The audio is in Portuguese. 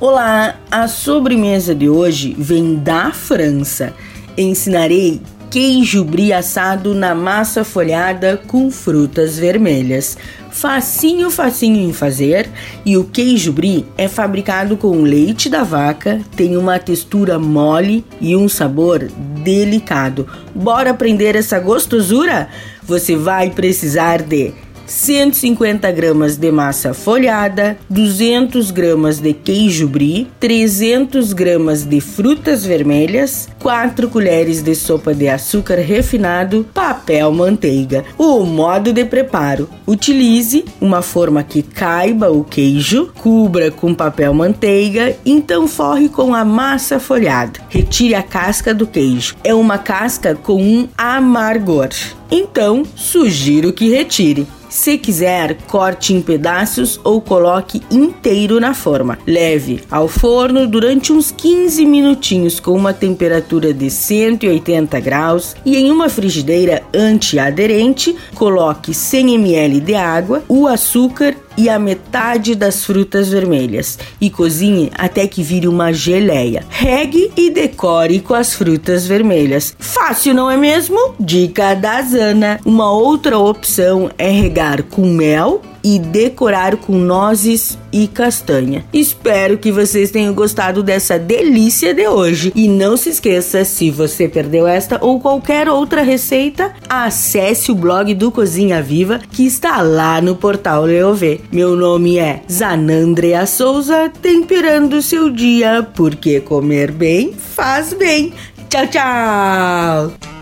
Olá, a sobremesa de hoje vem da França. Ensinarei queijo brie assado na massa folhada com frutas vermelhas. Facinho, facinho em fazer. E o queijo brie é fabricado com leite da vaca, tem uma textura mole e um sabor delicado. Bora aprender essa gostosura? Você vai precisar de 150 gramas de massa folhada, 200 gramas de queijo brie, 300 gramas de frutas vermelhas, 4 colheres de sopa de açúcar refinado, papel manteiga. O modo de preparo: utilize uma forma que caiba o queijo, cubra com papel manteiga, então forre com a massa folhada. Retire a casca do queijo. É uma casca com um amargor. Então, sugiro que retire. Se quiser, corte em pedaços ou coloque inteiro na forma. Leve ao forno durante uns 15 minutinhos com uma temperatura de 180 graus e em uma frigideira antiaderente, coloque 100 ml de água, o açúcar e a metade das frutas vermelhas e cozinhe até que vire uma geleia. Regue e decore com as frutas vermelhas. Fácil, não é mesmo? Dica da Zana. Uma outra opção é regar com mel e decorar com nozes e castanha. Espero que vocês tenham gostado dessa delícia de hoje. E não se esqueça, se você perdeu esta ou qualquer outra receita, acesse o blog do Cozinha Viva que está lá no portal Leovê. Meu nome é Zanandrea Souza, temperando seu dia, porque comer bem faz bem. Tchau, tchau!